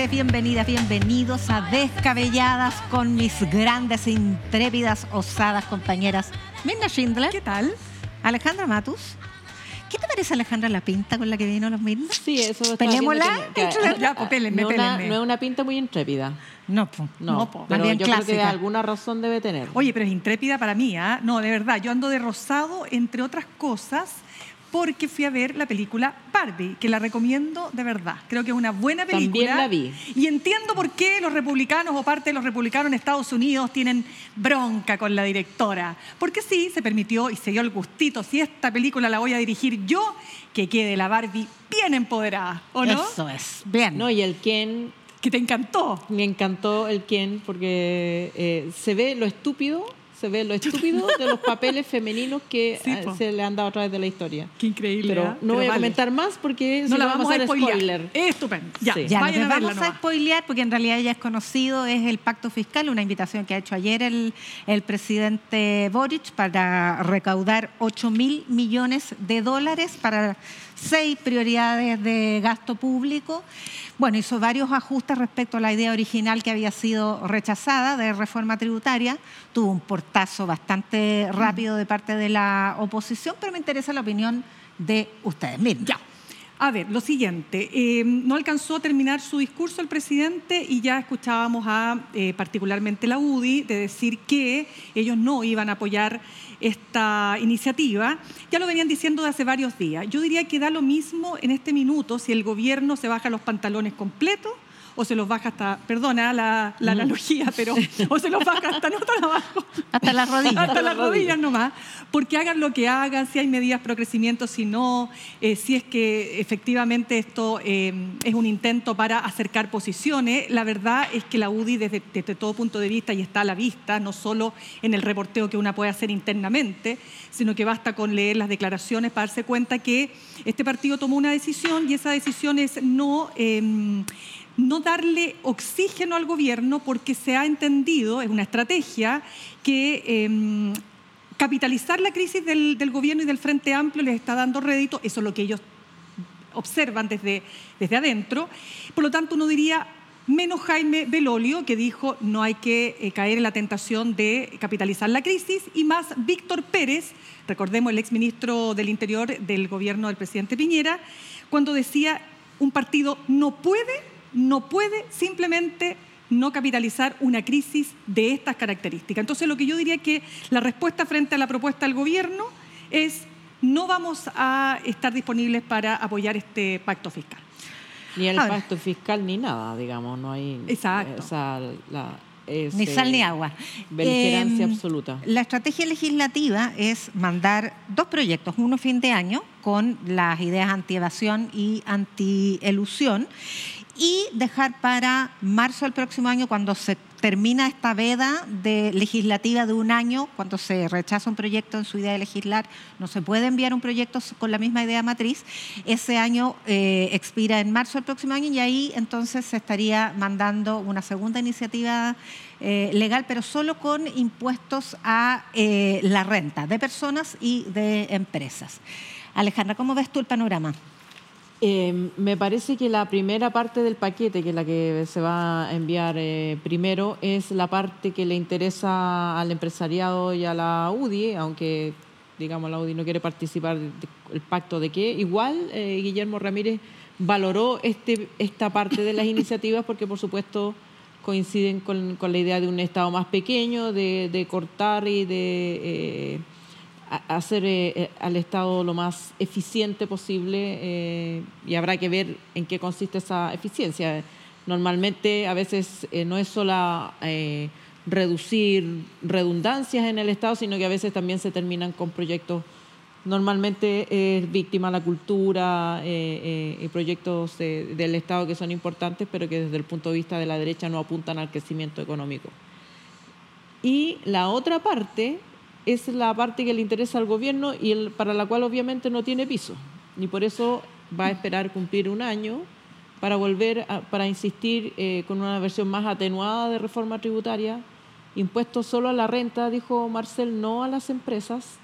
noches, bienvenidas, bienvenidos a Descabelladas con mis grandes, intrépidas, osadas compañeras Mirna Schindler. ¿Qué tal? Alejandra Matus. ¿Qué te parece Alejandra la pinta con la que vino los Mirna? Sí, eso Pelémosla. Ya, pues, pélenme, no, es una, pélenme. no es una pinta muy intrépida. No, po. No, No, po. Más pero bien yo creo que alguna razón debe tener. Oye, pero es intrépida para mí, ¿ah? No, de verdad, yo ando de rosado, entre otras cosas, porque fui a ver la película Barbie, que la recomiendo de verdad. Creo que es una buena También película. la vi. Y entiendo por qué los republicanos o parte de los republicanos en Estados Unidos tienen bronca con la directora. Porque sí, se permitió y se dio el gustito. Si esta película la voy a dirigir yo, que quede la Barbie bien empoderada, ¿o no? Eso es. Bien. No, y el Ken, Que te encantó. me encantó el Ken porque eh, se ve lo estúpido, se ve lo estúpido de los papeles femeninos que Sí, eh, se le han dado a través de la historia. Qué increíble. Pero ¿ah? no voy a comentar más porque No si la no vamos a hacer spoilear. spoiler. Estupendo. Ya, Sí. Ya, vayan a vamos a spoilear, porque en realidad ya es conocido, es el pacto fiscal, una invitación que ha hecho ayer el, el presidente Boric para recaudar 8 mil millones de dólares para seis prioridades de gasto público. Bueno, hizo varios ajustes respecto a la idea original que había sido rechazada de reforma tributaria. Tuvo un portazo bastante rápido de parte de la oposición, pero me interesa la opinión de ustedes. Miren, Ya. A ver, lo siguiente, eh, no alcanzó a terminar su discurso el presidente y ya escuchábamos a eh, particularmente la UDI de decir que ellos no iban a apoyar esta iniciativa. Ya lo venían diciendo de hace varios días. Yo diría que da lo mismo en este minuto si el gobierno se baja los pantalones completos o se los baja hasta, perdona la, la analogía, pero o se los baja hasta no tan abajo. hasta las rodillas. Hasta las rodillas nomás, porque hagan lo que hagan, si hay medidas pro crecimiento, si no, eh, si es que efectivamente esto eh, es un intento para acercar posiciones. La verdad es que la UDI desde, desde todo punto de vista y está a la vista, no solo en el reporteo que una puede hacer internamente, sino que basta con leer las declaraciones para darse cuenta que este partido tomó una decisión y esa decisión es no... eh, no darle oxígeno al gobierno porque se ha entendido, es una estrategia, que eh, capitalizar la crisis del, del gobierno y del Frente Amplio les está dando rédito, eso es lo que ellos observan desde, desde adentro. Por lo tanto, uno diría, menos Jaime Belolio, que dijo no hay que eh, caer en la tentación de capitalizar la crisis, y más Víctor Pérez, recordemos el exministro del Interior del gobierno del presidente Piñera, cuando decía un partido no puede, no puede simplemente no capitalizar una crisis de estas características. Entonces, lo que yo diría que la respuesta frente a la propuesta del gobierno es no vamos a estar disponibles para apoyar este pacto fiscal. Ni el pacto fiscal ni nada, digamos, no hay... Exacto. eh, o sea, la- es, Ni sal eh, ni agua. Beligerancia Em, absoluta. La estrategia legislativa es mandar dos proyectos, uno fin de año con las ideas anti-evasión y anti-elusión y dejar para marzo del próximo año cuando se termina esta veda de legislativa de un año, cuando se rechaza un proyecto en su idea de legislar, no se puede enviar un proyecto con la misma idea matriz. Ese año eh, expira en marzo del próximo año y ahí entonces se estaría mandando una segunda iniciativa eh, legal, pero solo con impuestos a eh, la renta de personas y de empresas. Alejandra, ¿cómo ves tú el panorama? Eh, me parece que la primera parte del paquete, que es la que se va a enviar eh, primero, es la parte que le interesa al empresariado y a la UDI, aunque digamos la UDI no quiere participar del pacto de qué. Igual eh, Guillermo Ramírez valoró este, esta parte de las iniciativas porque por supuesto coinciden con, con la idea de un Estado más pequeño, de, de cortar y de... hacer eh, eh, al Estado lo más eficiente posible eh, y habrá que ver en qué consiste esa eficiencia. Normalmente a veces eh, no es solo eh, reducir redundancias en el Estado, sino que a veces también se terminan con proyectos, normalmente es víctima la cultura eh, y proyectos del Estado que son importantes, pero que desde el punto de vista de la derecha no apuntan al crecimiento económico. Y la otra parte es la parte que le interesa al gobierno y el- para la cual obviamente no tiene piso. Y por eso va a esperar cumplir un año para volver, a- para insistir eh, con una versión más atenuada de reforma tributaria. Impuestos solo a la renta, dijo Marcel, no a las empresas.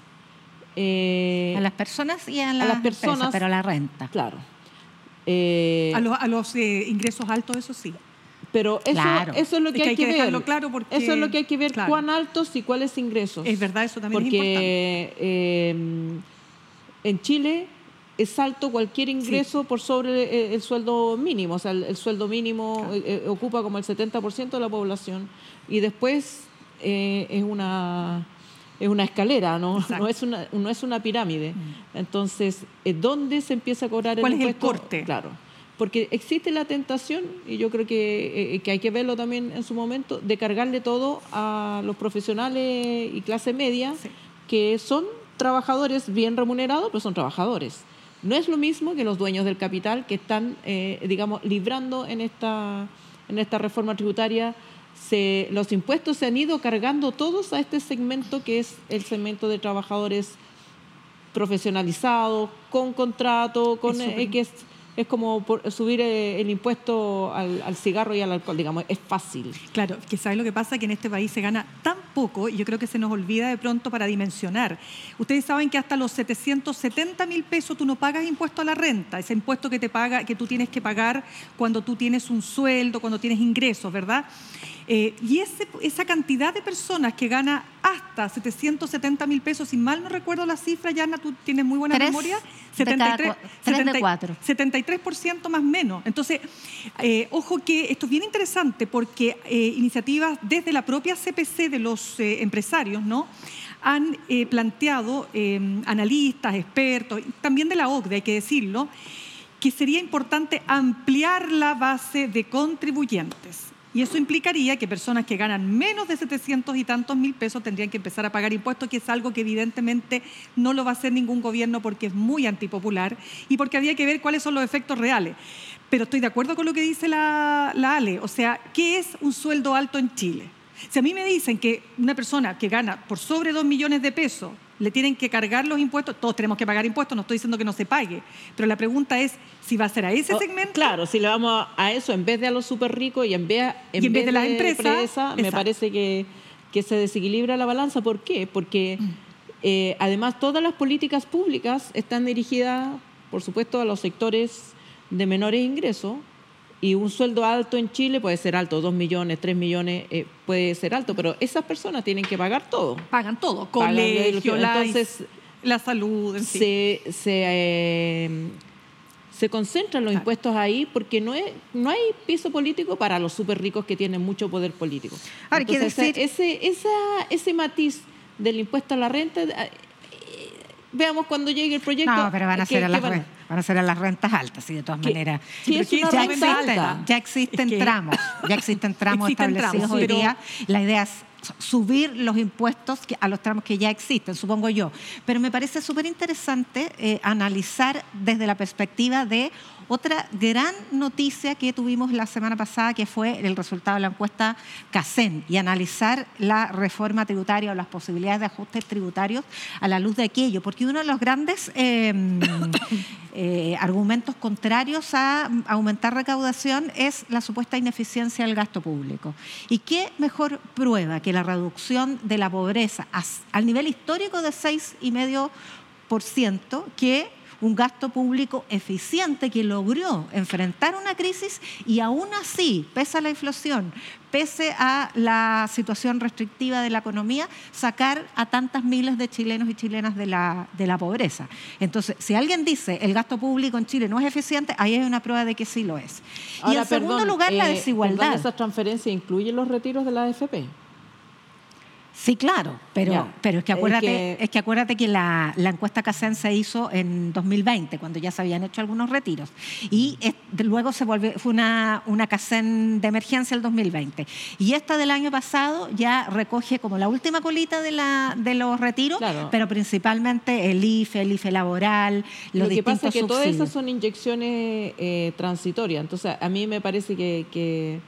Eh, A las personas y a las, las empresas, personas, pero a la renta. Claro. Eh, a los, eh, ingresos altos, eso sí. Pero eso, eso es lo que, hay, que, ver. Claro porque, eso es lo que hay que ver, cuán altos y cuáles ingresos. Es verdad, eso también es importante. Porque em, en Chile es alto cualquier ingreso por sobre eh, el, sueldo mínimo. O sea, el, sueldo mínimo eh, eh, ocupa como el 70% de la población y después es una es una escalera, ¿no? No es una, no es una pirámide. Mm. Entonces, ¿dónde se empieza a cobrar el impuesto? es el corte? Claro. Porque existe la tentación, y yo creo que, que hay que verlo también en su momento, de cargarle todo a los profesionales y clase media, que son trabajadores bien remunerados, pero son trabajadores. No es lo mismo que los dueños del capital que están, eh, digamos, librando en esta, en esta reforma tributaria. Se, los impuestos se han ido cargando todos a este segmento que es el segmento de trabajadores profesionalizados, con contrato, con X es como subir eh, el impuesto al, cigarro y al alcohol, digamos, es fácil. Claro, que sabes lo que pasa, que en este país se gana tan poco y yo creo que se nos olvida de pronto para dimensionar. Ustedes saben que hasta los 770 mil pesos tú no pagas impuesto a la renta, ese impuesto que te paga, que tú tienes que pagar cuando tú tienes un sueldo, cuando tienes ingresos, ¿verdad? Eh, y esa cantidad de personas que gana hasta 770 mil pesos, si mal no recuerdo la cifra, Yana, tú tienes muy buena memoria, 73, 73% más menos. Entonces, eh, ojo que esto es bien interesante porque eh, iniciativas desde la propia CPC de los empresarios, ¿no? han planteado analistas, expertos, también de la OCDE, hay que decirlo, que sería importante ampliar la base de contribuyentes. Y eso implicaría que personas que ganan menos de 700 y tantos mil pesos tendrían que empezar a pagar impuestos, que es algo que evidentemente no lo va a hacer ningún gobierno porque es muy antipopular y porque habría que ver cuáles son los efectos reales. Pero estoy de acuerdo con lo que dice la, la Ale. O sea, ¿qué es un sueldo alto en Chile? Si a mí me dicen que una persona que gana por sobre 2 millones de pesos le tienen que cargar los impuestos, todos tenemos que pagar impuestos, no estoy diciendo que no se pague, pero la pregunta es si va a ser a ese oh, segmento. Claro, si le vamos a eso en vez de a los súper ricos y en vez, en vez, de, las empresas, me parece que, que, se desequilibra la balanza. ¿Por qué? Porque mm. eh, además todas las políticas públicas están dirigidas, por supuesto, a los sectores de menores ingresos y un sueldo alto en Chile puede ser alto, 2 millones, 3 millones, eh, puede ser alto, pero esas personas tienen que pagar todo. Pagan todo, colegio, la, entonces, la salud, en se, se, eh, se, concentran los impuestos ahí porque no, es, no hay piso político para los súper ricos que tienen mucho poder político. Ahora, decir... ese, esa, ese matiz del impuesto a la renta, eh, veamos cuando llegue el proyecto. No, pero van a ser a las van a ser a las rentas altas y de todas maneras. ya, existen, ya existen tramos, ya existen tramos establecidos hoy día. La idea es subir los impuestos a los tramos que ya existen, supongo yo. Pero me parece súper interesante eh, analizar desde la perspectiva de otra gran noticia que tuvimos la semana pasada, que fue el resultado de la encuesta CACEN, y analizar la reforma tributaria o las posibilidades de ajustes tributarios a la luz de aquello, porque uno de los grandes em, eh, argumentos contrarios a aumentar recaudación es la supuesta ineficiencia del gasto público. ¿Y qué mejor prueba que la reducción de la pobreza al nivel histórico de 6,5% que un gasto público eficiente que logró enfrentar una crisis y aún así, pese a la inflación, pese a la situación restrictiva de la economía, sacar a tantas miles de chilenos y chilenas de la, de la pobreza. Entonces, si alguien dice el gasto público en Chile no es eficiente, ahí hay una prueba de que sí lo es. y en segundo lugar, la eh, desigualdad. ¿Esa transferencia incluye los retiros de la AFP? Sí, claro, pero, pero es que acuérdate, es que, es que acuérdate que la, encuesta CACEN se hizo en 2020, cuando ya se habían hecho algunos retiros. Y luego se volvió, fue una, una CACEN de emergencia el 2020. Y esta del año pasado ya recoge como la última colita de, la, de los retiros, pero principalmente el IFE, el IFE laboral, los Lo que pasa es que todas esas son inyecciones eh, transitorias. Entonces, a mí me parece que, que,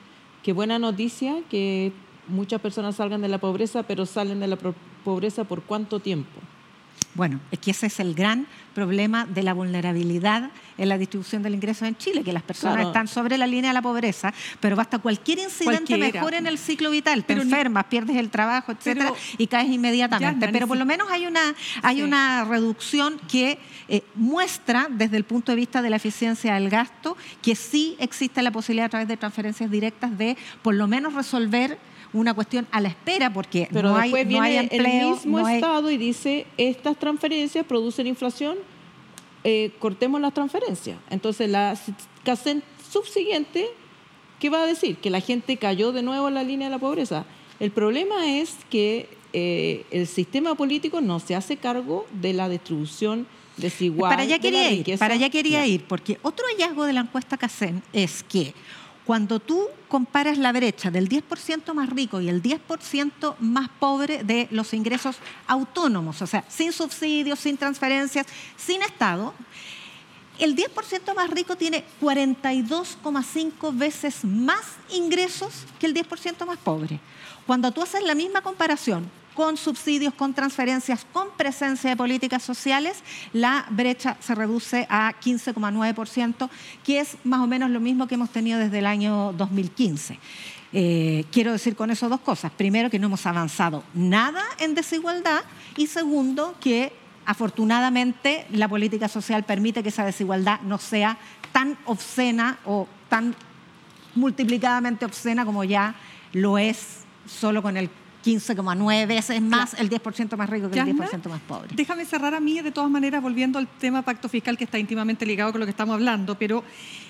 que buena noticia que muchas personas salgan de la pobreza, pero salen de la pobreza por cuánto tiempo. Bueno, es que ese es el gran problema de la vulnerabilidad en la distribución del ingreso en Chile, que las personas están sobre la línea de la pobreza, pero basta cualquier incidente mejor en el ciclo vital, te enfermas, pierdes el trabajo, etcétera, y caes inmediatamente. pero por lo menos hay una, hay una reducción que eh, muestra desde el punto de vista de la eficiencia del gasto que sí existe la posibilidad a través de transferencias directas de por lo menos resolver una cuestión a la espera porque Pero no, hay, no hay empleo. el mismo Estado y dice, estas transferencias producen inflación, eh, cortemos las transferencias. Entonces, la CACEN subsiguiente, ¿qué va a decir? Que la gente cayó de nuevo en la línea de la pobreza. El problema es que eh, el sistema político no se hace cargo de la distribución desigual. Para allá quería ir, para allá quería ir, porque otro hallazgo de la encuesta CACEN es que cuando tú comparas la brecha del 10% más rico y el 10% más pobre de los ingresos autónomos, o sea, sin subsidios, sin transferencias, sin Estado, el 10% más rico tiene 42,5 veces más ingresos que el 10% más pobre. Cuando tú haces la misma comparación con subsidios, con transferencias, con presencia de políticas sociales, la brecha se reduce a 15,9%, que es más o menos lo mismo que hemos tenido desde el año 2015. Eh, quiero decir con eso dos cosas. Primero, que no hemos avanzado nada en desigualdad y segundo, que afortunadamente la política social permite que esa desigualdad no sea tan obscena o tan multiplicadamente obscena como ya lo es solo con el 15,9 veces más el 10% más rico que el 10% más pobre. Déjame cerrar a mí, de todas maneras, volviendo al tema pacto fiscal que está íntimamente ligado con lo que estamos hablando, pero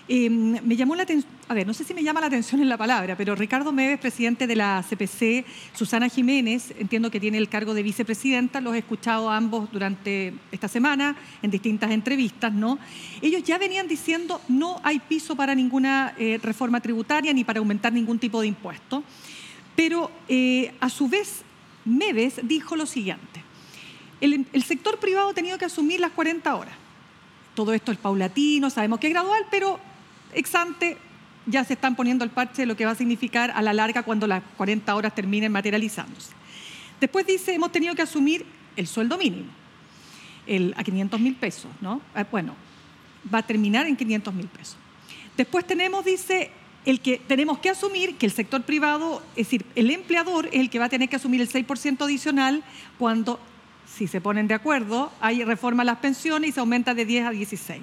em, me llamó la atención, a ver, no sé si me llama la atención en la palabra, pero Ricardo Meves, presidente de la CPC, Susana Jiménez, entiendo que tiene el cargo de vicepresidenta, los he escuchado a ambos durante esta semana en distintas entrevistas, ¿no? Ellos ya venían diciendo no hay piso para ninguna eh, reforma tributaria ni para aumentar ningún tipo de impuesto. Pero eh, a su vez, Meves dijo lo siguiente, el, sector privado ha tenido que asumir las 40 horas. Todo esto es paulatino, sabemos que es gradual, pero ex ante ya se están poniendo el parche de lo que va a significar a la larga cuando las 40 horas terminen materializándose. Después dice, hemos tenido que asumir el sueldo mínimo, el, a 500 mil pesos, ¿no? Eh, bueno, va a terminar en 500 mil pesos. Después tenemos, dice, el que tenemos que asumir que el sector privado, es decir, el empleador es el que va a tener que asumir el 6% adicional cuando, si se ponen de acuerdo, hay reforma a las pensiones y se aumenta de 10 a 16.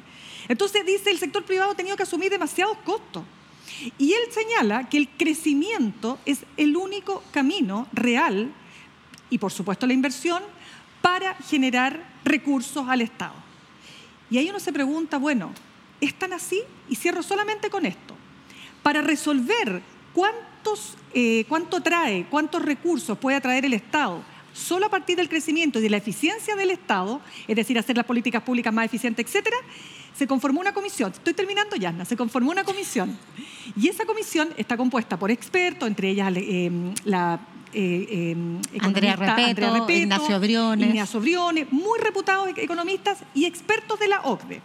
Entonces dice, el sector privado ha tenido que asumir demasiados costos. Y él señala que el crecimiento es el único camino real, y por supuesto la inversión, para generar recursos al Estado. Y ahí uno se pregunta, bueno, ¿es tan así? Y cierro solamente con esto para resolver cuántos, eh, cuánto trae, cuántos recursos puede atraer el Estado solo a partir del crecimiento y de la eficiencia del Estado, es decir, hacer las políticas públicas más eficientes, etcétera, se conformó una comisión. Estoy terminando, Yasna. Se conformó una comisión. Y esa comisión está compuesta por expertos, entre ellas eh, la eh, Andrea, Repeto, Ignacio Briones. Ignacio Briones, muy reputados economistas y expertos de la OCDE.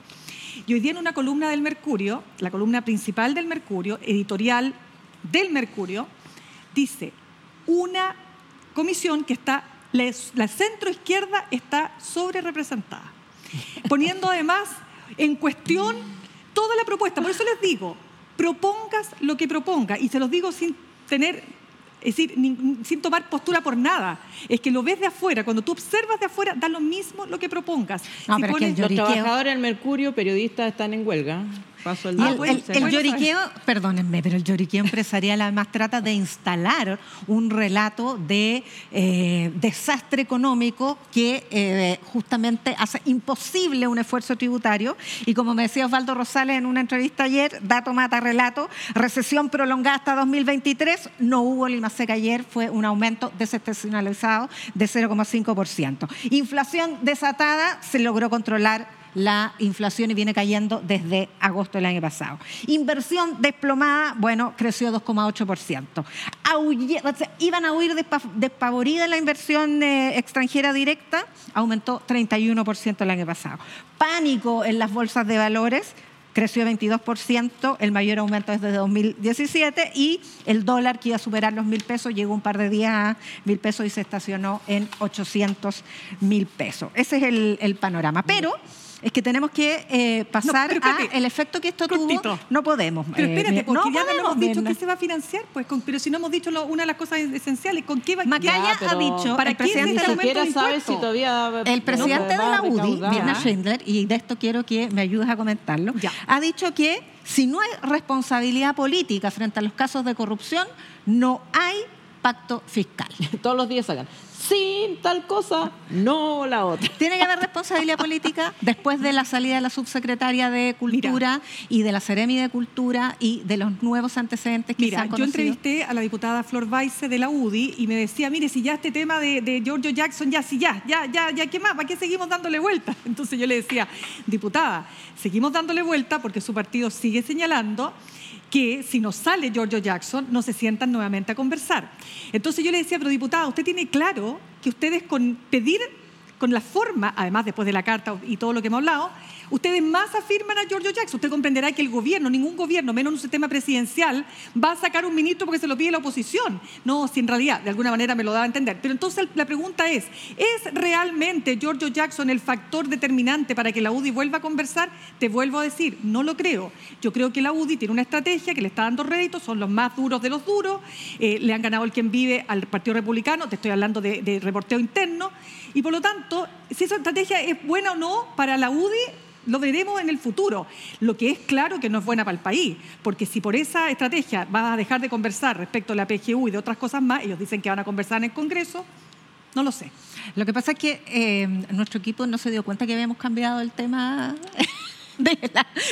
Y hoy día en una columna del Mercurio, la columna principal del Mercurio, editorial del Mercurio, dice, una comisión que está, la centro izquierda está sobre representada, poniendo además en cuestión toda la propuesta. Por eso les digo, propongas lo que proponga, y se los digo sin tener es decir, sin tomar postura por nada. Es que lo ves de afuera. Cuando tú observas de afuera, da lo mismo lo que propongas. No, pero que Los trabajadores del Mercurio, periodistas, están en huelga. Paso el, el, lloriqueo, perdónenme, pero el lloriqueo empresarial además trata de instalar un relato de eh, desastre económico que eh, justamente hace imposible un esfuerzo tributario. Y como me decía Osvaldo Rosales en una entrevista ayer, dato mata relato, recesión prolongada hasta 2023, no hubo Lima Seca ayer, fue un aumento desestacionalizado de 0,5%. Inflación desatada, se logró controlar la inflación y viene cayendo desde agosto del año pasado. Inversión desplomada, bueno, creció 2,8%. Iban a huir despavorida la inversión eh, extranjera directa, aumentó 31% el año pasado. Pánico en las bolsas de valores, creció 22%, el mayor aumento desde 2017 y el dólar que iba a superar los mil pesos llegó un par de días a mil pesos y se estacionó en 800 mil pesos. Ese es el, el panorama. Pero es que tenemos que eh, pasar a el efecto que esto tuvo. No podemos. Pero eh, espérate, porque ya no hemos dicho que se va a financiar, pues, pero si no hemos dicho una de las cosas esenciales, ¿con qué va Macaya ha dicho, ¿para el presidente ni sabe si todavía El presidente de la UDI, Mirna Schindler, y de esto quiero que me ayudes a comentarlo, ha dicho que si no hay responsabilidad política frente a los casos de corrupción, no hay pacto fiscal. Todos los días sacan sin tal cosa, no la otra. Tiene que haber responsabilidad política después de la salida de la subsecretaria de Cultura y de la Ceremi de Cultura y de los nuevos antecedentes que Mira, se han conocido. yo entrevisté a la diputada Flor Weiss de la UDI y me decía, mire, si ya este tema de, de Giorgio Jackson, ya, si ya, ya, ya, ya, ¿qué más? ¿Para qué seguimos dándole vuelta? Entonces yo le decía, diputada, seguimos dándole vuelta porque su partido sigue señalando que si nos sale Giorgio Jackson, no se sientan nuevamente a conversar. Entonces yo le decía, pero diputada, usted tiene claro que ustedes con pedir, con la forma, además después de la carta y todo lo que hemos hablado, Ustedes más afirman a Giorgio Jackson. Usted comprenderá que el gobierno, ningún gobierno, menos un sistema presidencial, va a sacar un ministro porque se lo pide la oposición. No, si en realidad, de alguna manera me lo da a entender. Pero entonces la pregunta es, ¿es realmente Giorgio Jackson el factor determinante para que la UDI vuelva a conversar? Te vuelvo a decir, no lo creo. Yo creo que la UDI tiene una estrategia que le está dando réditos, son los más duros de los duros, eh, le han ganado el quien vive al Partido Republicano, te estoy hablando de, de reporteo interno, y por lo tanto, si esa estrategia es buena o no para la UDI, lo veremos en el futuro. Lo que es claro que no es buena para el país, porque si por esa estrategia vas a dejar de conversar respecto a la PGU y de otras cosas más, ellos dicen que van a conversar en el Congreso, no lo sé. Lo que pasa es que eh, nuestro equipo no se dio cuenta que habíamos cambiado el tema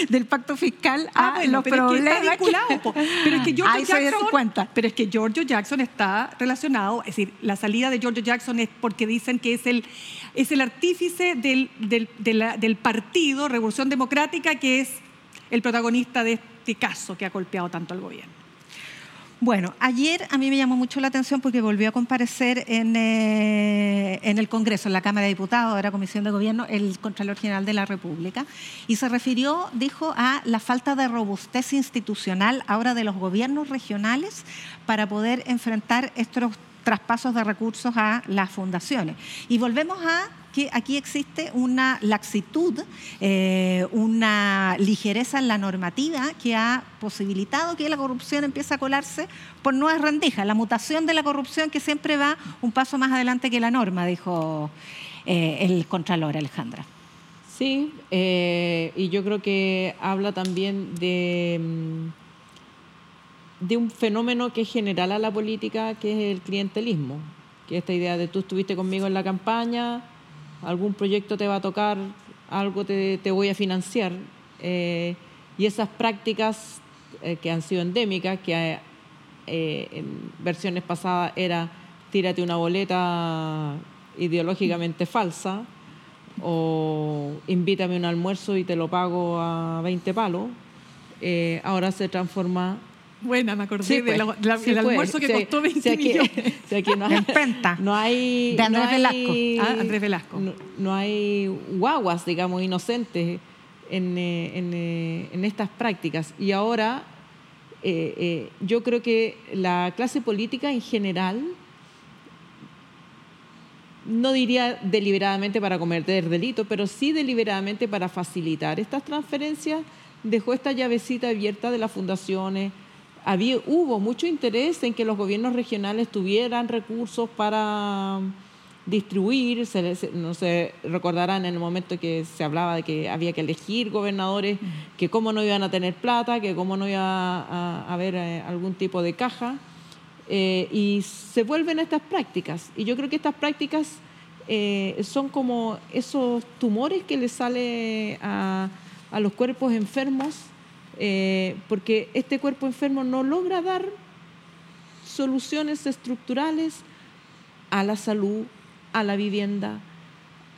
del pacto fiscal a ah, los pero problemas. Es que está vinculado, pero es que George Jackson, Pero es que George Jackson está relacionado, es decir, la salida de George Jackson es porque dicen que es el, es el artífice del, del, del partido Revolución Democrática, que es el protagonista de este caso que ha golpeado tanto al gobierno. Bueno, ayer a mí me llamó mucho la atención porque volvió a comparecer en, eh, en, el Congreso, en la Cámara de Diputados, ahora Comisión de Gobierno, el Contralor General de la República, y se refirió, dijo, a la falta de robustez institucional ahora de los gobiernos regionales para poder enfrentar estos traspasos de recursos a las fundaciones. Y volvemos a que aquí existe una laxitud, eh, una ligereza en la normativa que ha posibilitado que la corrupción empiece a colarse por nuevas rendijas. La mutación de la corrupción que siempre va un paso más adelante que la norma, dijo eh, el Contralor Alejandra. Sí, eh, y yo creo que habla también de, mm, de un fenómeno que es general a la política, que es el clientelismo, que esta idea de tú estuviste conmigo en la campaña, algún proyecto te va a tocar, algo te, voy a financiar. Eh, y esas prácticas eh, que han sido endémicas, que eh, en versiones pasadas era tírate una boleta ideológicamente falsa o invítame un almuerzo y te lo pago a 20 palos, ahora se transforma Buena, me acordé del pues. almuerzo que costó 20 millones. no hay, no hay, de Andrés Velasco. Ah, Andrés Velasco. No, hay guaguas, digamos, inocentes en, eh, eh, en, estas prácticas. Y ahora eh, yo creo que la clase política en general, no diría deliberadamente para cometer delito, pero sí deliberadamente para facilitar estas transferencias, dejó esta llavecita abierta de las fundaciones, había, hubo mucho interés en que los gobiernos regionales tuvieran recursos para distribuir, no se recordarán en el momento que se hablaba de que había que elegir gobernadores, que cómo no iban a tener plata, que cómo no iba a, haber eh, algún tipo de caja, eh, y se vuelven a estas prácticas. Y yo creo que estas prácticas eh, son como esos tumores que le sale a, a los cuerpos enfermos eh, porque este cuerpo enfermo no logra dar soluciones estructurales a la salud, a la vivienda,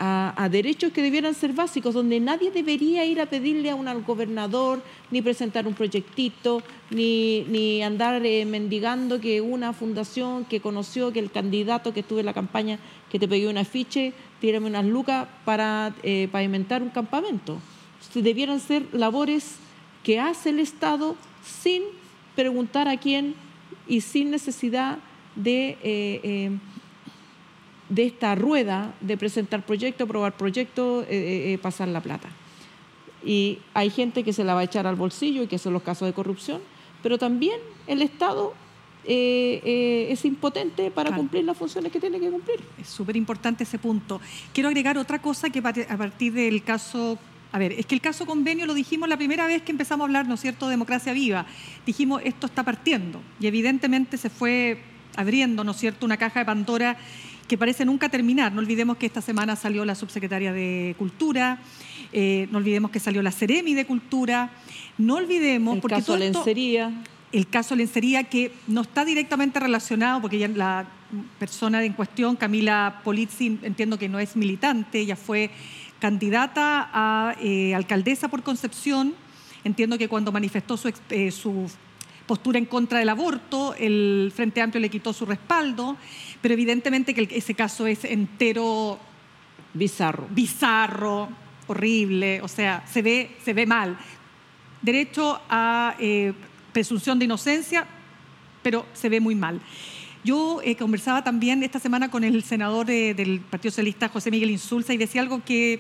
a, derechos que debieran ser básicos, donde nadie debería ir a pedirle a un gobernador, ni presentar un proyectito, ni, andar eh, mendigando que una fundación que conoció que el candidato que estuvo en la campaña, que te pegué un afiche, tírame unas lucas para eh, pavimentar un campamento. Debieran ser labores que hace el Estado sin preguntar a quién y sin necesidad de, eh, eh, de esta rueda de presentar proyectos, aprobar proyectos, eh, pasar la plata. Y hay gente que se la va a echar al bolsillo y que son los casos de corrupción, pero también el Estado es impotente para cumplir las funciones que tiene que cumplir. Es súper importante ese punto. Quiero agregar otra cosa que a partir del caso a ver, es que el caso convenio lo dijimos la primera vez que empezamos a hablar, ¿no es cierto?, de democracia viva. Dijimos, esto está partiendo. Y evidentemente se fue abriendo, ¿no es cierto?, una caja de Pandora que parece nunca terminar. No olvidemos que esta semana salió la subsecretaria de Cultura, eh, no olvidemos que salió la Ceremi de Cultura, no olvidemos... El caso Lencería. El caso Lencería, que no está directamente relacionado, porque ya la persona en cuestión, Camila Polizzi, entiendo que no es militante, ella fue candidata a eh, alcaldesa por Concepción. Entiendo que cuando manifestó eh, su, postura en contra del aborto, el Frente Amplio le quitó su respaldo, pero evidentemente que ese caso es entero bizarro. Bizarro, horrible, o sea, se ve, se ve mal. Derecho a eh, presunción de inocencia, pero se ve muy mal. Yo eh, conversaba también esta semana con el senador del Partido Socialista, José Miguel Insulza, y decía algo que,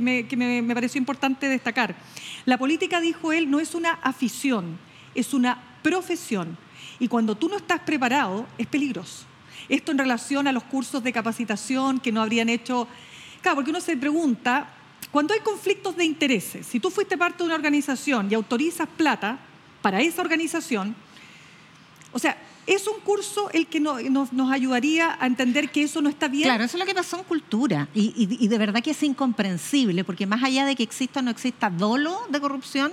me, pareció importante destacar. La política, dijo él, no es una afición, es una profesión. Y cuando tú no estás preparado, es peligroso. Esto en relación a los cursos de capacitación que no habrían hecho... Claro, porque uno se pregunta, cuando hay conflictos de intereses, si tú fuiste parte de una organización y autorizas plata para esa organización, o sea, es un curso el que nos, ayudaría a entender que eso no está bien. Claro, eso es lo que pasó en cultura y, y, de verdad que es incomprensible, porque más allá de que exista o no exista dolo de corrupción,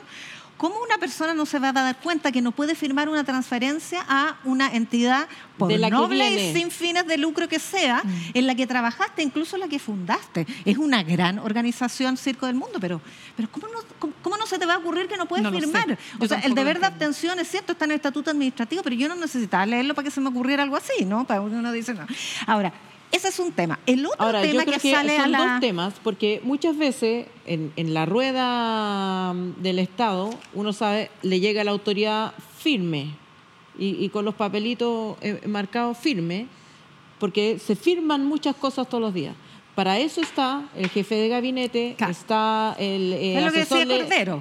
¿Cómo una persona no se va a dar cuenta que no puede firmar una transferencia a una entidad, por noble y sin fines de lucro que sea, mm. en la que trabajaste, incluso la que fundaste? Es una gran organización Circo del Mundo, pero, pero ¿cómo, no, cómo, no se te va a ocurrir que no puedes firmar? O sea, el deber de abstención es cierto, está en el estatuto administrativo, pero yo no necesitaba leerlo para que se me ocurriera algo así, ¿no? Para uno dice, no. Ahora, ese es un tema. El otro tema que, sale son a la... dos temas, porque muchas veces en, la rueda del Estado, uno sabe, le llega a la autoridad firme y, con los papelitos eh, marcados firme, porque se firman muchas cosas todos los días. Para eso está el jefe de gabinete, está el, eh, asesor,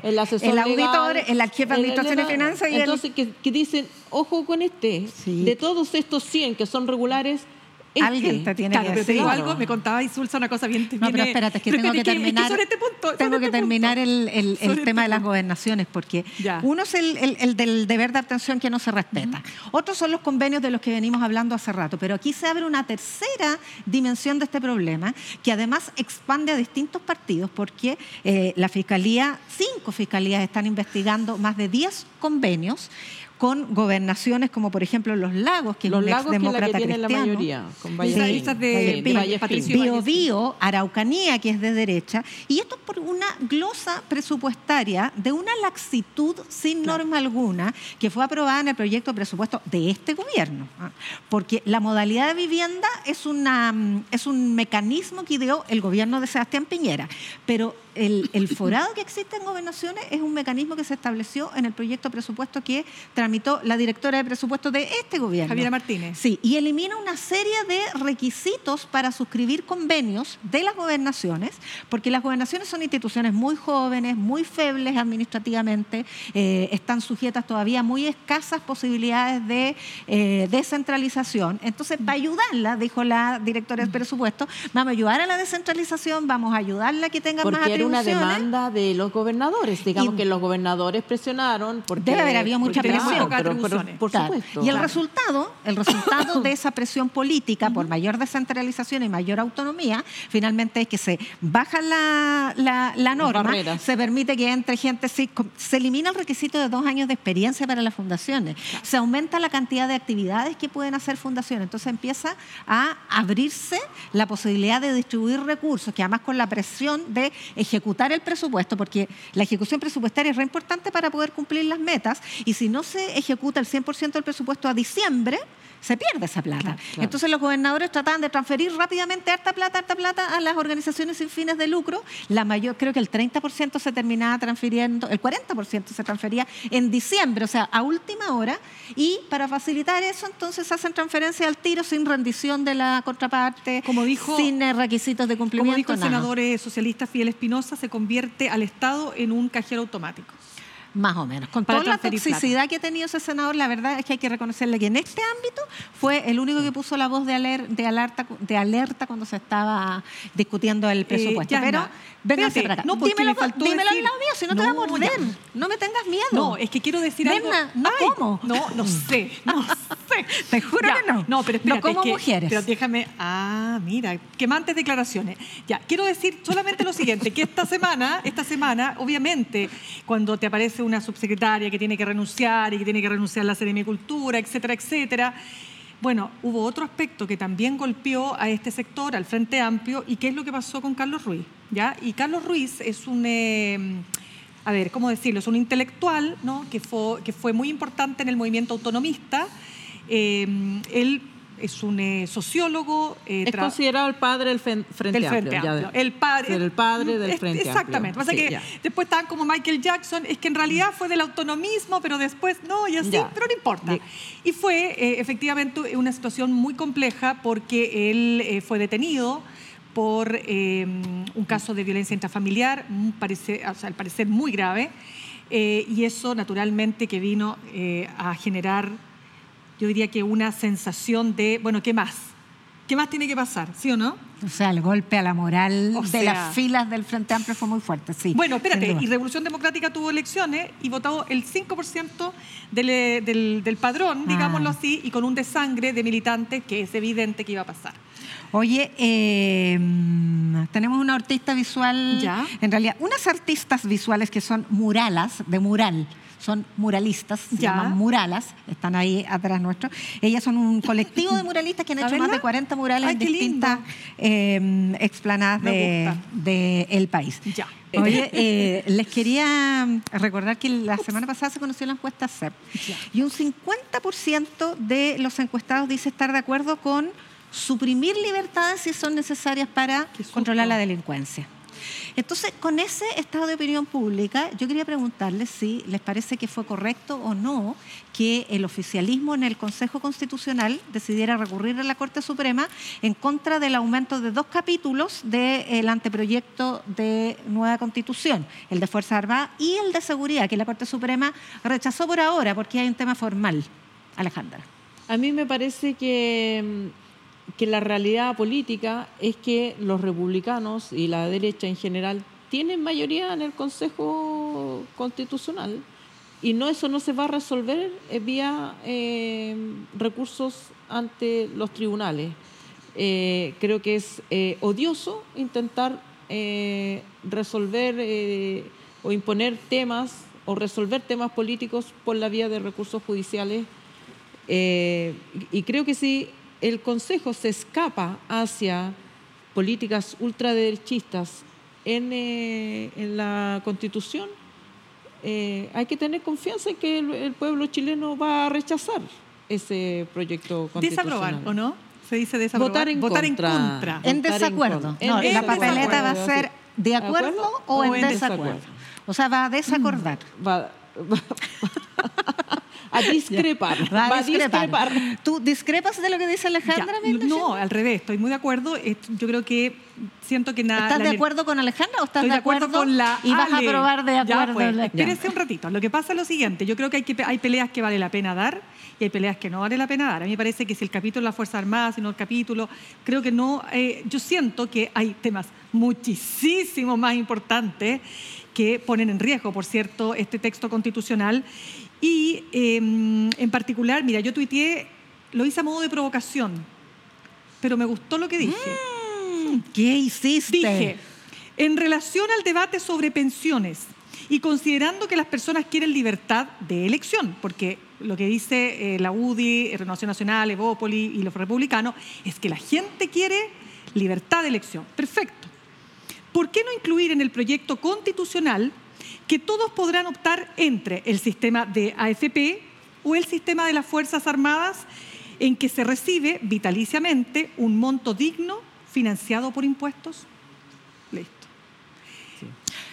el asesor el auditor, el jefe de administración y finanzas y Entonces, que, que, dicen, ojo con este, de todos estos 100 que son regulares, Alguien te tiene que decir. algo, me contaba Insulza una cosa bien... No, pero espérate, es que tengo que, terminar... este punto, tengo que este terminar el, el, el tema de las gobernaciones, porque uno es el, del deber de atención que no se respeta. Otros son los convenios de los que venimos hablando hace rato, pero aquí se abre una tercera dimensión de este problema, que además expande a distintos partidos, porque eh, la Fiscalía, cinco fiscalías están investigando más de 10 convenios con gobernaciones como por ejemplo Los Lagos, que los es un lagos demócrata que la mayoría, con de, de, Bio, Araucanía, que es de derecha, y esto por una glosa presupuestaria de una laxitud sin norma alguna que fue aprobada en el proyecto de presupuesto de este gobierno. ¿ah? Porque la modalidad de vivienda es, una, es un mecanismo que ideó el gobierno de Sebastián Piñera, pero el, forado que existe en gobernaciones es un mecanismo que se estableció en el proyecto de presupuesto que tramitó la directora de presupuesto de este gobierno. Javiera Martínez. Sí, y elimina una serie de requisitos para suscribir convenios de las gobernaciones, porque las gobernaciones son instituciones muy jóvenes, muy febles administrativamente, eh, están sujetas todavía a muy escasas posibilidades de eh, descentralización. Entonces, para ayudarla, dijo la directora de presupuesto, vamos a ayudar a la descentralización, vamos a ayudarla a que tenga más una demanda de los gobernadores. Digamos que los gobernadores presionaron. Porque, debe haber habido mucha presión. por supuesto. Y el resultado, el resultado de esa presión política por mayor descentralización y mayor autonomía, finalmente es que se baja la, la, norma, se permite que entre gente, se elimina el requisito de dos años de experiencia para las fundaciones, se aumenta la cantidad de actividades que pueden hacer fundaciones, entonces empieza a abrirse la posibilidad de distribuir recursos, que además con la presión de ejecutar el presupuesto, porque la ejecución presupuestaria es re importante para poder cumplir las metas, y si no se ejecuta el 100% del presupuesto a diciembre, se pierde esa plata. Claro, claro. Entonces los gobernadores trataban de transferir rápidamente harta plata, harta plata a las organizaciones sin fines de lucro. La mayor, creo que el 30% se terminaba transfiriendo, el 40% se transfería en diciembre, o sea, a última hora. Y para facilitar eso, entonces hacen transferencia al tiro sin rendición de la contraparte, Como dijo- sin eh, requisitos de cumplimiento. Como dijo el senador eh, socialista Fidel Espinosa, se convierte al Estado en un cajero automático. Más o menos. Con Para toda la toxicidad que ha tenido ese senador, la verdad es que hay que reconocerle que en este ámbito fue el único que puso la voz de, aler- de alerta, de alerta cuando se estaba discutiendo el presupuesto. Yasna, Pero espérate, para acá. no, dímelo dímelo al lado mío, si no, te voy a No, morder. ya. No me tengas miedo. No, es que quiero decir algo. Berna, no Ay, como. No, no sé, no sé. Te juro Ya, que no. No, pero No espérate, como es que- mujeres. Pero déjame. Ah, mira, quemantes declaraciones. Ya, quiero decir solamente lo siguiente: que esta semana, esta semana, obviamente, cuando te aparece una subsecretaria que tiene que renunciar y que tiene que renunciar a la Cultura, etcétera, etcétera. Bueno, hubo otro aspecto que también golpeó a este sector, al Frente Amplio, y qué es lo que pasó con Carlos Ruiz. ¿ya? Y Carlos Ruiz es un, eh, a ver, ¿cómo decirlo? Es un intelectual ¿no? que, fue, que fue muy importante en el movimiento autonomista. Eh, él es un eh, sociólogo. eh, Es considerado el padre del Frente del Frente Amplio. el padre. ser el padre del Es- Frente Amplio. Exactamente. Pasa Sí, que ya. después estaban como Michael Jackson, es que en realidad fue del autonomismo, pero después no, y así, Ya. pero no importa. Y fue eh, efectivamente una situación muy compleja porque él eh, fue detenido por eh, un caso de violencia intrafamiliar, un parece- o sea, al parecer muy grave, y eso naturalmente que vino a generar, yo diría que una sensación de, bueno, ¿qué más? ¿Qué más tiene que pasar? ¿Sí o no? O sea, el golpe a la moral O de sea- las filas del Frente Amplio fue muy fuerte, sí. Bueno, espérate, y Revolución Democrática tuvo elecciones y votó el 5% del, del, del padrón, Ah. digámoslo así, y con un desangre de militantes que es evidente que iba a pasar. Oye, eh, tenemos una artista visual, Ya. en realidad, unas artistas visuales que son muralas, de mural, son muralistas, se Ya. llaman muralas, están ahí atrás nuestro. Ellas son un colectivo de muralistas que han hecho más de 40 murales Ay, en distintas eh, explanadas Me de- del país. Ya. Oye, eh, les quería recordar que la semana pasada se conoció la encuesta CEP Ya. y un 50% de los encuestados dice estar de acuerdo con suprimir libertades si son necesarias para controlar la delincuencia. Entonces, con ese estado de opinión pública, yo quería preguntarles si les parece que fue correcto o no que el oficialismo en el Consejo Constitucional decidiera recurrir a la Corte Suprema en contra del aumento de dos capítulos del anteproyecto de nueva Constitución, el de Fuerzas Armadas y el de Seguridad, que la Corte Suprema rechazó por ahora porque hay un tema formal. Alejandra. A mí me parece que, mm, que la realidad política es que los republicanos y la derecha en general tienen mayoría en el Consejo Constitucional y no eso no se va a resolver eh, vía eh, recursos ante los tribunales. Eh, creo que es eh, odioso intentar eh, resolver eh, o imponer temas o resolver temas políticos por la vía de recursos judiciales y creo que si el Consejo se escapa hacia políticas ultraderechistas en, eh, en la Constitución, eh, hay que tener confianza en que el, el pueblo chileno va a rechazar ese proyecto constitucional. Desaprobar, ¿o no? Se dice desaprobar. Votar en Votar contra. en contra. En Votar en desacuerdo. contra. No, En la desacuerdo, papeleta va a ser de acuerdo o, en, desacuerdo. O sea, va a desacordar. Va, va- a discrepar. Va Va a discrepar. ¿Tú discrepas de lo que dice Alejandra? No, al revés, estoy muy de acuerdo. Yo creo que siento que nada. ¿Estás de acuerdo con Alejandra o estás de acuerdo, con la y vas a Ale. aprobar de Ya, acuerdo? pues, Ya. espérense un ratito. Lo que pasa es lo siguiente. Yo creo que hay, que hay peleas que vale la pena dar y hay peleas que no vale la pena dar. A mí me parece que si el capítulo de la Fuerza Armada, si no el capítulo, creo que no. eh, yo siento que hay temas muchísimo más importantes que ponen en riesgo, por cierto, este texto constitucional. Y eh, en particular, mira, yo tuiteé, lo hice a modo de provocación, pero me gustó lo que dije. Mm, ¿Qué hiciste? Dije, en relación al debate sobre pensiones y considerando que las personas quieren libertad de elección, porque lo que dice eh, la UDI, Renovación Nacional, Evópoli y los republicanos es que la gente quiere libertad de elección. Perfecto. ¿Por qué no incluir en el proyecto constitucional que todos podrán optar entre el sistema de AFP o el sistema de las Fuerzas Armadas en que se recibe vitaliciamente un monto digno financiado por impuestos? Listo.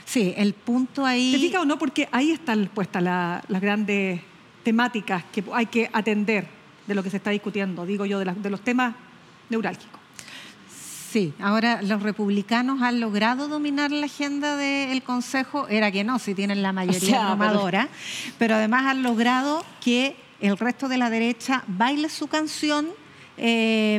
Sí, el punto ahí... ¿Te fijas o no? Porque ahí están puestas las grandes temáticas que hay que atender de lo que se está discutiendo, digo yo, de, los temas neurálgicos. Sí, ahora los republicanos han logrado dominar la agenda del Consejo, era que no, si tienen la mayoría tomadora, pero... además han logrado que el resto de la derecha baile su canción eh,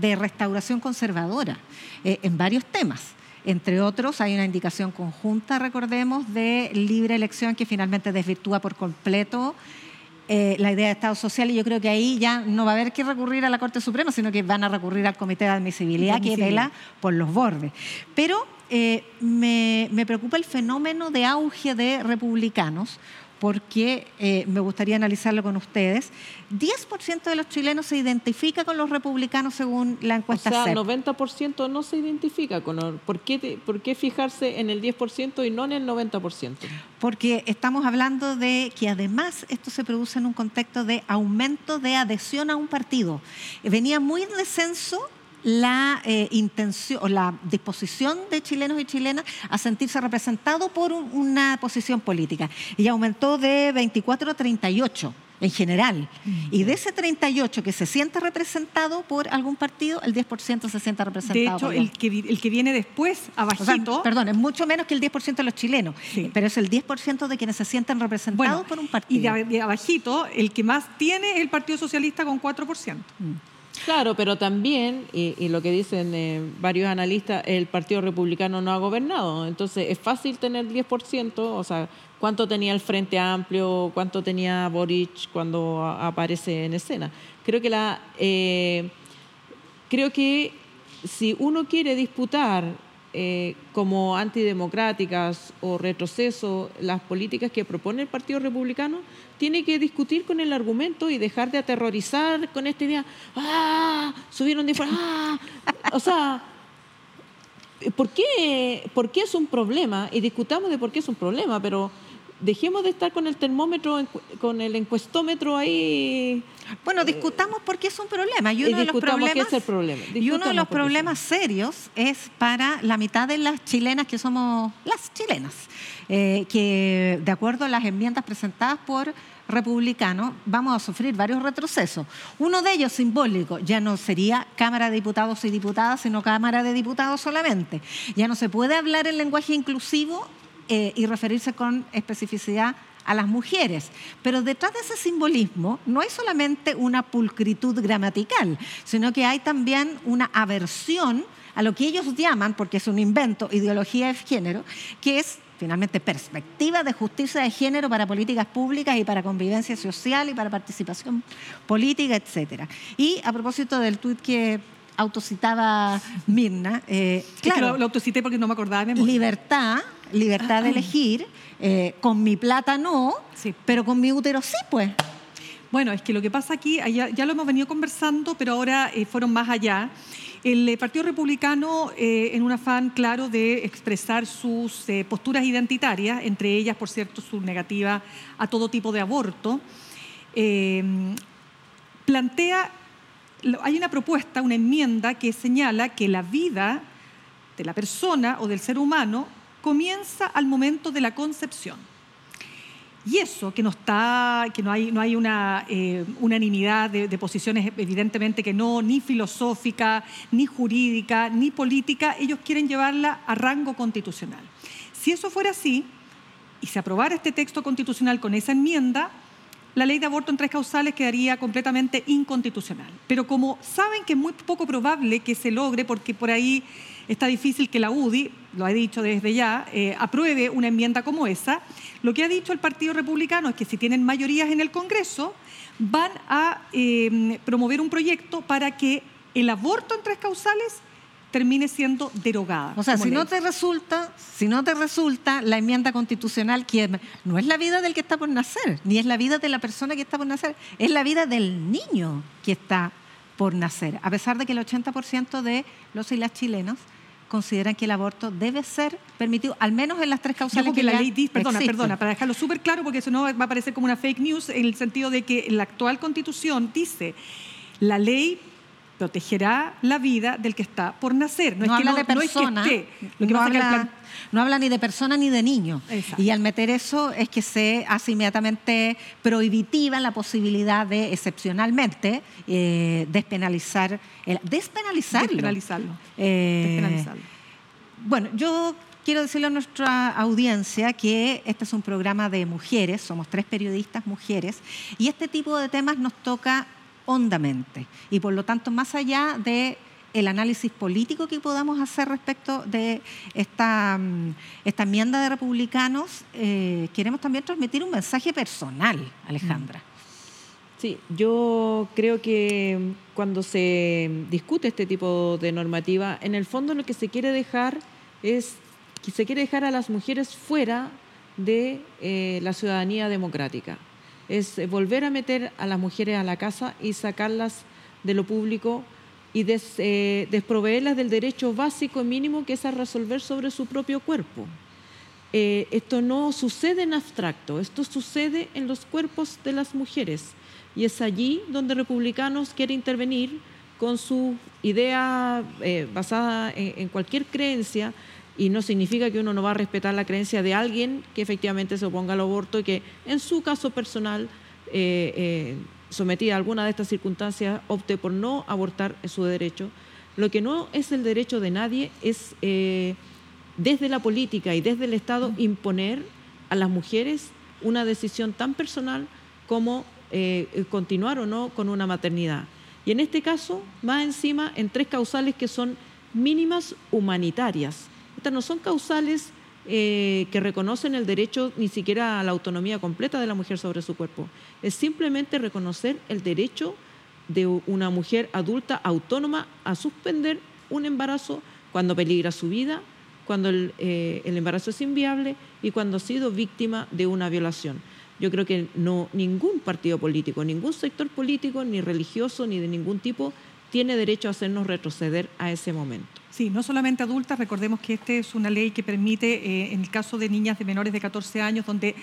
de restauración conservadora eh, en varios temas. Entre otros, hay una indicación conjunta, recordemos, de libre elección que finalmente desvirtúa por completo eh, la idea de Estado social y yo creo que ahí ya no va a haber que recurrir a la Corte Suprema, sino que van a recurrir al Comité de Admisibilidad que vela por los bordes. Pero eh, me, me preocupa el fenómeno de auge de republicanos porque eh, me gustaría analizarlo con ustedes. 10% de los chilenos se identifica con los republicanos según la encuesta O sea, el 90% no se identifica con... ¿Por qué, ¿Por qué fijarse en el 10% y no en el 90%? Porque estamos hablando de que además esto se produce en un contexto de aumento de adhesión a un partido. Venía muy en descenso la eh, intención o la disposición de chilenos y chilenas a sentirse representados por una posición política. Y aumentó de 24 a 38 en general. Y de ese 38 que se siente representado por algún partido, el 10% se siente representado. De hecho, el que, el que viene después, abajito... perdón, es mucho menos que el 10% de los chilenos, pero es el 10% de quienes se sienten representados por un partido. Y de, abajito, el que más tiene es el Partido Socialista con 4%. Claro, pero también, y, lo que dicen eh, varios analistas, el Partido Republicano no ha gobernado. Entonces, es fácil tener 10%, o sea, ¿cuánto tenía el Frente Amplio? ¿Cuánto tenía Boric cuando aparece en escena? Creo que la... Eh, creo que si uno quiere disputar eh, como antidemocráticas o retroceso las políticas que propone el Partido Republicano, tiene que discutir con el argumento y dejar de aterrorizar con esta idea, ¡ah! Subieron de ¡ah! O sea, ¿por qué, ¿por qué es un problema? Y discutamos de por qué es un problema, pero dejemos de estar con el termómetro, con el encuestómetro ahí. Bueno, discutamos por qué es un problema. Y uno de los problemas, es problema. Y uno de los problemas serios es para la mitad de las chilenas que somos las chilenas, eh, que de acuerdo a las enmiendas presentadas por republicanos vamos a sufrir varios retrocesos. Uno de ellos simbólico, ya no sería Cámara de Diputados y Diputadas, sino Cámara de Diputados solamente. Ya no se puede hablar en lenguaje inclusivo eh, y referirse con especificidad a las mujeres. Pero detrás de ese simbolismo no hay solamente una pulcritud gramatical, sino que hay también una aversión a lo que ellos llaman, porque es un invento, ideología de género, que es finalmente perspectiva de justicia de género para políticas públicas y para convivencia social y para participación política, etc. Y a propósito del tuit que autocitaba Mirna, eh, claro, lo, autocité porque no me acordaba de Libertad, libertad de elegir, eh, con mi plata no, pero con mi útero sí, pues. Bueno, es que lo que pasa aquí, ya, lo hemos venido conversando, pero ahora eh, fueron más allá. El eh, Partido Republicano, en un afán claro de expresar sus posturas identitarias, entre ellas, por cierto, su negativa a todo tipo de aborto, plantea, hay una propuesta, una enmienda que señala que la vida de la persona o del ser humano comienza al momento de la concepción. Y eso, que no, está, que no hay, no hay una eh, unanimidad de, de, posiciones, evidentemente que no, ni filosófica, ni jurídica, ni política, ellos quieren llevarla a rango constitucional. Si eso fuera así, y se aprobara este texto constitucional con esa enmienda, la ley de aborto en tres causales quedaría completamente inconstitucional. Pero como saben que es muy poco probable que se logre, porque por ahí está difícil que la UDI, lo ha dicho desde ya, eh, apruebe una enmienda como esa, lo que ha dicho el Partido Republicano es que si tienen mayorías en el Congreso, van a em, promover un proyecto para que el aborto en tres causales termine siendo derogada. O sea, si no te resulta, si no te resulta la enmienda constitucional que no es la vida del que está por nacer, ni es la vida de la persona que está por nacer, es la vida del niño que está por nacer. A pesar de que el 80% de los y las chilenos consideran que el aborto debe ser permitido, al menos en las tres causales que, la ley dice, perdona, perdona, para dejarlo súper claro, porque eso no va a parecer como una fake news, en el sentido de que la actual constitución dice, la ley protegerá la vida del que está por nacer. No, No, es que no, de no es que persona, esté. Lo que no, pasa que habla, plan- no habla ni de persona ni de niño. Exacto. Y al meter eso es que se hace inmediatamente prohibitiva la posibilidad de, excepcionalmente, eh, despenalizar, el, despenalizarlo. Despenalizarlo. Eh, Despenalizarlo. Bueno, yo quiero decirle a nuestra audiencia que este es un programa de mujeres, somos tres periodistas mujeres, y este tipo de temas nos toca hondamente. Y por lo tanto, más allá de el análisis político que podamos hacer respecto de esta, mm, esta enmienda de republicanos, eh, queremos también transmitir un mensaje personal, Alejandra. Sí, yo creo que cuando se discute este tipo de normativa, en el fondo lo que se quiere dejar es que se quiere dejar a las mujeres fuera de eh, la ciudadanía democrática. Es eh, volver a meter a las mujeres a la casa y sacarlas de lo público y eh, desproveerlas del derecho básico y mínimo que es a resolver sobre su propio cuerpo. Eh, esto no sucede en abstracto, esto sucede en los cuerpos de las mujeres. Y es allí donde Republicanos quiere intervenir con su idea eh, basada en cualquier creencia, y no significa que uno no va a respetar la creencia de alguien que efectivamente se oponga al aborto y que en su caso personal, eh, eh, sometida a alguna de estas circunstancias, opte por no abortar su derecho. Lo que no es el derecho de nadie es eh, desde la política y desde el Estado imponer a las mujeres una decisión tan personal como eh, continuar o no con una maternidad. Y en este caso, más encima, en tres causales que son mínimas humanitarias. No son causales eh, que reconocen el derecho ni siquiera a la autonomía completa de la mujer sobre su cuerpo. Es simplemente reconocer el derecho de una mujer adulta autónoma a suspender un embarazo cuando peligra su vida, cuando el, eh, el embarazo es inviable y cuando ha sido víctima de una violación. Yo creo que no ningún partido político, ningún sector político, ni religioso, ni de ningún tipo, tiene derecho a hacernos retroceder a ese momento. Sí, no solamente adultas, recordemos que esta es una ley que permite, eh, en el caso de niñas de menores de 14 años, donde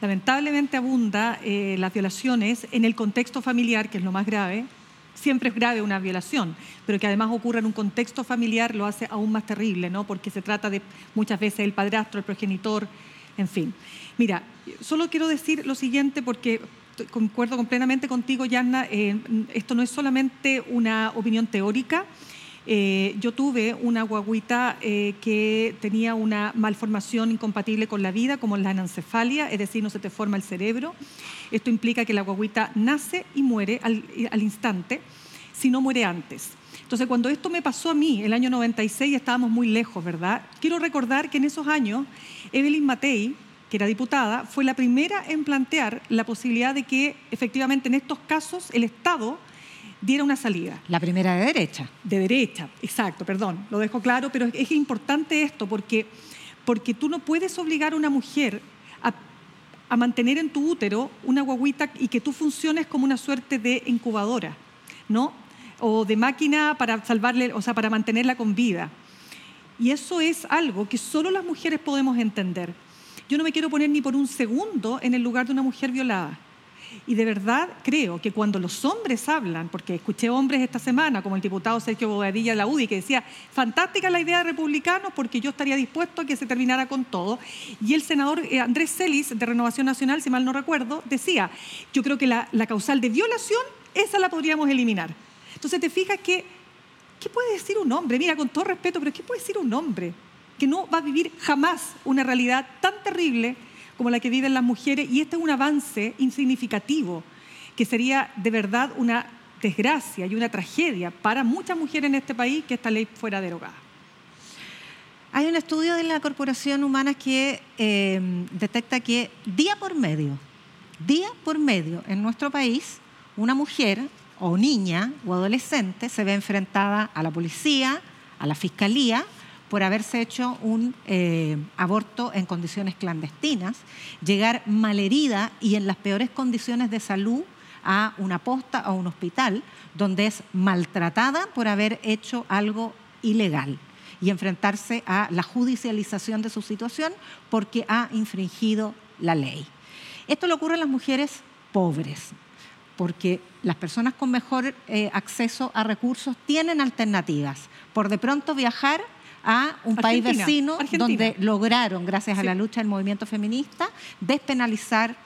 lamentablemente abunda eh, las violaciones en el contexto familiar, que es lo más grave. Siempre es grave una violación, pero que además ocurra en un contexto familiar lo hace aún más terrible, ¿no? Porque se trata de muchas veces el padrastro, el progenitor, en fin. Mira, solo quiero decir lo siguiente porque concuerdo completamente contigo, Yanna, eh, esto no es solamente una opinión teórica. Eh, yo tuve una guaguita eh, que tenía una malformación incompatible con la vida, como la anencefalia, es decir, no se te forma el cerebro. Esto implica que la guaguita nace y muere al, al instante, si no muere antes. Entonces, cuando esto me pasó a mí, el año 96, estábamos muy lejos, ¿verdad? Quiero recordar que en esos años, Evelyn Matei, que era diputada, fue la primera en plantear la posibilidad de que efectivamente en estos casos el Estado diera una salida. La primera de derecha. De derecha, exacto, perdón, lo dejo claro, pero es importante esto porque, porque tú no puedes obligar a una mujer a, a mantener en tu útero una guaguita y que tú funciones como una suerte de incubadora, ¿no? O de máquina para salvarle, o sea, para mantenerla con vida. Y eso es algo que solo las mujeres podemos entender. Yo no me quiero poner ni por un segundo en el lugar de una mujer violada. Y de verdad creo que cuando los hombres hablan, porque escuché hombres esta semana, como el diputado Sergio Bobadilla de la UDI, que decía, fantástica la idea de republicanos porque yo estaría dispuesto a que se terminara con todo. Y el senador eh, Andrés Celis, de Renovación Nacional, si mal no recuerdo, decía, yo creo que la, la causal de violación, esa la podríamos eliminar. Entonces te fijas que, ¿qué puede decir un hombre? Mira, con todo respeto, pero ¿qué puede decir un hombre? Que no va a vivir jamás una realidad tan terrible como la que viven las mujeres, y este es un avance insignificativo, que sería de verdad una desgracia y una tragedia para muchas mujeres en este país que esta ley fuera derogada. Hay un estudio de la Corporación Humana que eh, detecta que día por medio, día por medio en nuestro país, una mujer o niña o adolescente se ve enfrentada a la policía, a la fiscalía, por haberse hecho un eh, aborto en condiciones clandestinas, llegar malherida y en las peores condiciones de salud a una posta o un hospital, donde es maltratada por haber hecho algo ilegal. y enfrentarse a la judicialización de su situación porque ha infringido la ley. Esto le ocurre a las mujeres pobres, porque las personas con mejor eh, acceso a recursos tienen alternativas. Por de pronto viajar a un país vecino donde lograron, gracias a la lucha del movimiento feminista, despenalizar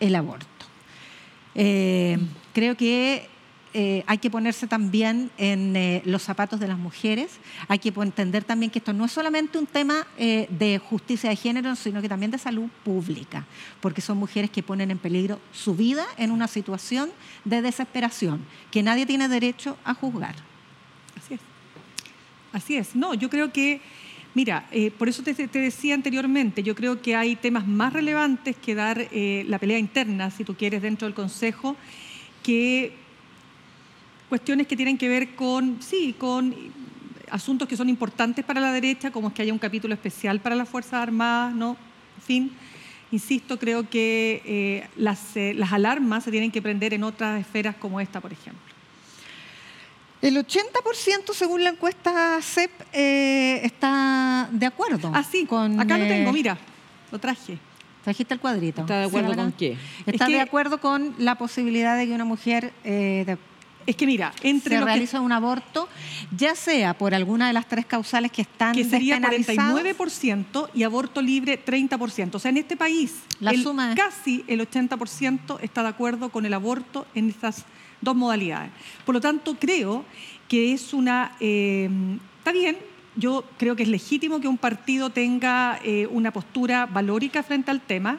el aborto. Eh, creo que eh, hay que ponerse también en eh, los zapatos de las mujeres, hay que entender también que esto no es solamente un tema de justicia de género, sino que también de salud pública, porque son mujeres que ponen en peligro su vida en una situación de desesperación, que nadie tiene derecho a juzgar. Así es. No, yo creo que Mira, eh, por eso te, decía anteriormente, yo creo que hay temas más relevantes que dar eh, la pelea interna, si tú quieres, dentro del Consejo, que cuestiones que tienen que ver con, sí, con asuntos que son importantes para la derecha, como es que haya un capítulo especial para las Fuerzas Armadas, ¿no? En fin, insisto, creo que eh, las alarmas se tienen que prender en otras esferas como esta, por ejemplo. El 80% según la encuesta CEP eh, está de acuerdo. Ah, sí, con, acá lo tengo, eh, mira, lo traje. Trajiste el cuadrito. ¿Está de acuerdo con qué? Está de acuerdo con la posibilidad de que una mujer eh, es que mira, entre se realiza un aborto, ya sea por alguna de las tres causales que están que sería 49% y aborto libre 30%. O sea, en este país la suma casi el 80% está de acuerdo con el aborto en estas dos modalidades. Por lo tanto, creo que es una... Eh, está bien, yo creo que es legítimo que un partido tenga eh, una postura valórica frente al tema,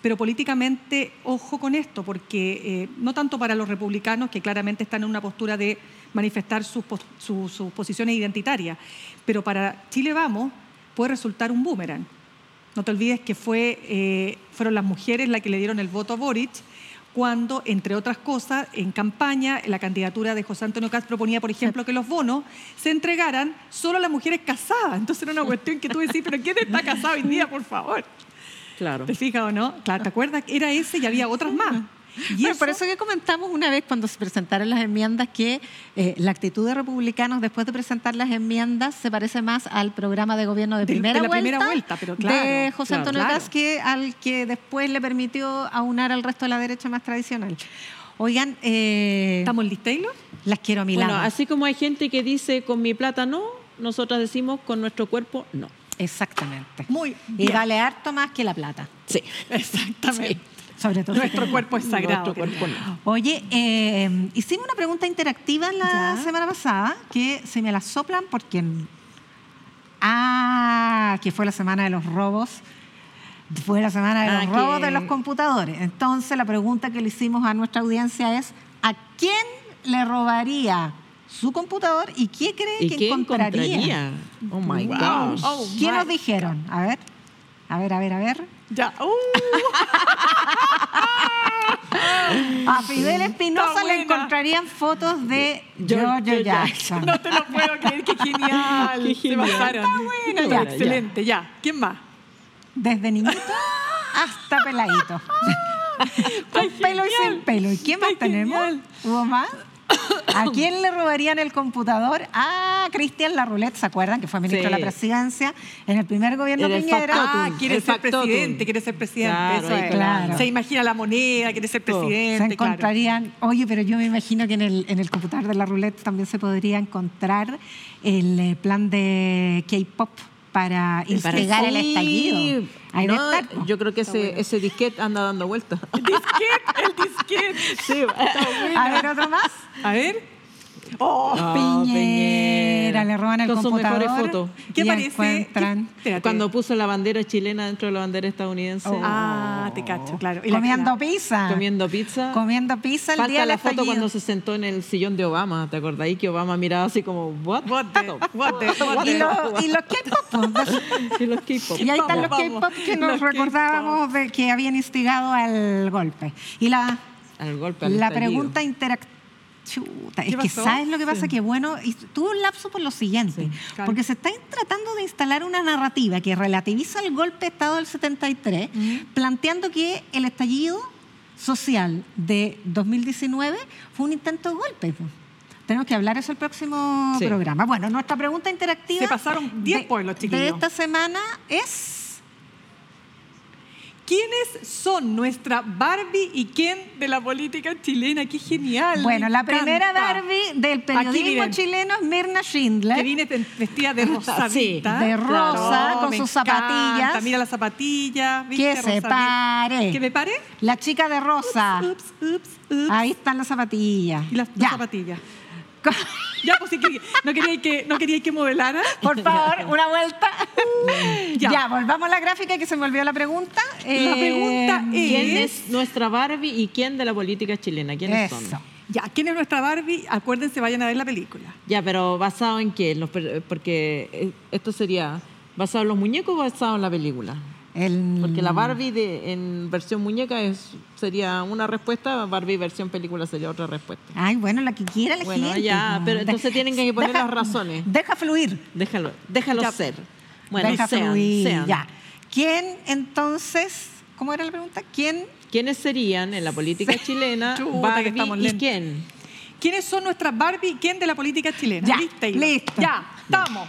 pero políticamente, ojo con esto, porque eh, no tanto para los republicanos, que claramente están en una postura de manifestar sus, posiciones identitarias, pero para Chile Vamos puede resultar un boomerang. No te olvides que fue, fueron las mujeres las que le dieron el voto a Boric cuando, entre otras cosas, en campaña la candidatura de José Antonio Caz proponía, por ejemplo, que los bonos se entregaran solo a las mujeres casadas. Entonces era una cuestión que tú decís, pero ¿quién está casado hoy día, por favor? Claro. ¿Te fijas o no? Claro, ¿te acuerdas? Era ese y había otras más. Y Por eso que comentamos una vez cuando se presentaron las enmiendas que eh, la actitud de republicanos después de presentar las enmiendas se parece más al programa de gobierno de, primera, de vuelta, primera vuelta pero claro, de José Antonio que al que después le permitió aunar al resto de la derecha más tradicional. Oigan, eh, ¿estamos listos? Las quiero a mi bueno, Así como hay gente que dice con mi plata no, nosotras decimos con nuestro cuerpo no. Exactamente. Muy Y vale harto más que la plata. Sí, exactamente. Sobre todo nuestro cuerpo es sagrado. Oye, eh, hicimos una pregunta interactiva la semana pasada que se me la soplan porque. Ah, que fue la semana de los robos. Fue la semana de los ah, robos de los computadores. Entonces, la pregunta que le hicimos a nuestra audiencia es: ¿a quién le robaría su computador y qué cree que encontraría? Oh my God. Oh, ¿Qué nos dijeron? A ver, a ver, a ver, a ver. Ya. Uh. A Fidel Espinosa le encontrarían fotos de George Jackson. No te lo puedo creer, qué genial. Qué genial. Está bueno. Ya, excelente, ya. ¿Quién más? Desde niñito hasta peladito. Con pelo y sin pelo. ¿Y quién más tenemos? ¿Hubo más? ¿A quién le robarían el computador? A Cristian Larroulet, ¿se acuerdan? Que fue ministro de la presidencia en el primer gobierno de Piñera. Ah, quiere ser presidente, quiere ser presidente. Claro, Se imagina la moneda, quiere ser presidente. Se encontrarían, oye, pero yo me imagino que en el, en el computador de la también se podría encontrar el eh, plan de K-pop para instigar el estallido. yo creo que ese, ese disquete anda dando vueltas. ¿Disquete? El disquete. Sí, A ver, otro más. A ver. Oh, Piñera, le roban el Con computador. Sus mejores fotos. ¿Qué parece? Cuando puso la bandera chilena dentro de la bandera estadounidense. Oh. Ah, te cacho, claro. comiendo pizza. Comiendo pizza. Comiendo pizza el Falta día la foto cuando se sentó en el sillón de Obama. ¿Te acordáis que Obama miraba así como, what? What what y, los, y los K-pop. y los K-pop. Y ahí están los K-pop que nos recordábamos de que habían instigado al golpe. Y la, al golpe, la pregunta interactiva Chuta, es que sabes lo que pasa, que bueno, tuvo un lapso por lo siguiente, porque se está tratando de instalar una narrativa que relativiza el golpe de Estado del 73, planteando que el estallido social de 2019 fue un intento de golpe. Tenemos que hablar eso el próximo Sí. programa. Bueno, nuestra pregunta interactiva. Se pasaron 10 de- pueblos, De chiquillos. esta semana es. ¿Quiénes son nuestra Barbie y quién de la política chilena? ¡Qué genial! Bueno, la primera. Barbie del periodismo chileno es Mirna Schindler. Que viene vestida de rosadita. de rosa, con sus encanta. zapatillas. Mira las zapatillas. Que se pare. ¿Que me pare? La chica de rosa. Ups, ups, ups. Ahí están las zapatillas. Y las, las zapatillas. Ya, pues sí que no quería que, no quería que modelara. Por favor, una vuelta. Ya. ya. volvamos a la gráfica que se me olvidó la pregunta. La pregunta es- ¿Quién es nuestra Barbie y quién de la política chilena? ¿Quiénes Eso. son? Ya, ¿quién es nuestra Barbie? Acuérdense, vayan a ver la película. Ya, pero ¿basado en qué? Porque eh, esto sería basado en los muñecos o basado en la película. El- Porque la Barbie de, en versión muñeca es, sería una respuesta, Barbie versión película sería otra respuesta. Ay, bueno, la que quiera la Bueno, gente. ya, pero De- entonces tienen que poner las razones. Deja fluir. Déjalo, déjalo Ya. ser. Bueno, deja sean, fluir. sean. Ya. ¿Quién entonces, cómo era la pregunta? ¿Quién? ¿Quiénes serían en la política chilena Chuta, Barbie y quién? ¿Quiénes son nuestras Barbie y quién de la política chilena? Ya, listo. Ya, estamos.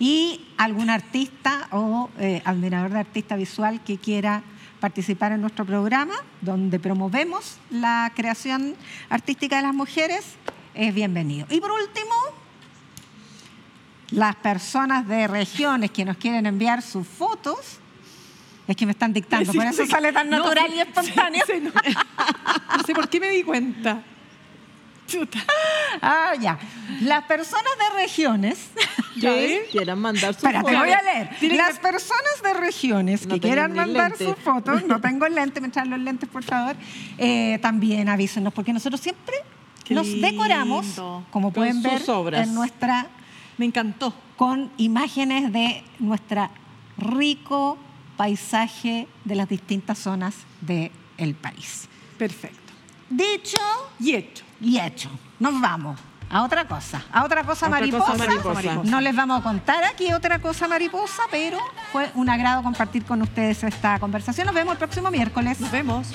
Y algún artista o eh, admirador de artista visual que quiera participar en nuestro programa, donde promovemos la creación artística de las mujeres, es bienvenido. Y por último, las personas de regiones que nos quieren enviar sus fotos, es que me están dictando, por eso sale tan natural sí, y espontáneo. sí, sí, no. No sé por qué me di cuenta. Chuta. Ah, ya. Las personas de regiones Ves. quieran mandar su Espera, te foto. voy a leer. Las personas de regiones No que quieran mandar lente. sus fotos, no tengo lente, me traen los lentes, por favor, eh, también avísenos, porque nosotros siempre Qué nos decoramos, lindo. como pueden ver, obras. en nuestra, Me encantó. con imágenes de nuestra rico paisaje de las distintas zonas del país. Perfecto. Dicho Y hecho. y hecho, nos vamos. A otra cosa, a otra cosa, Otra mariposa. cosa mariposa. No les vamos a contar aquí otra cosa mariposa, pero fue un agrado compartir con ustedes esta conversación. Nos vemos el próximo miércoles. Nos vemos.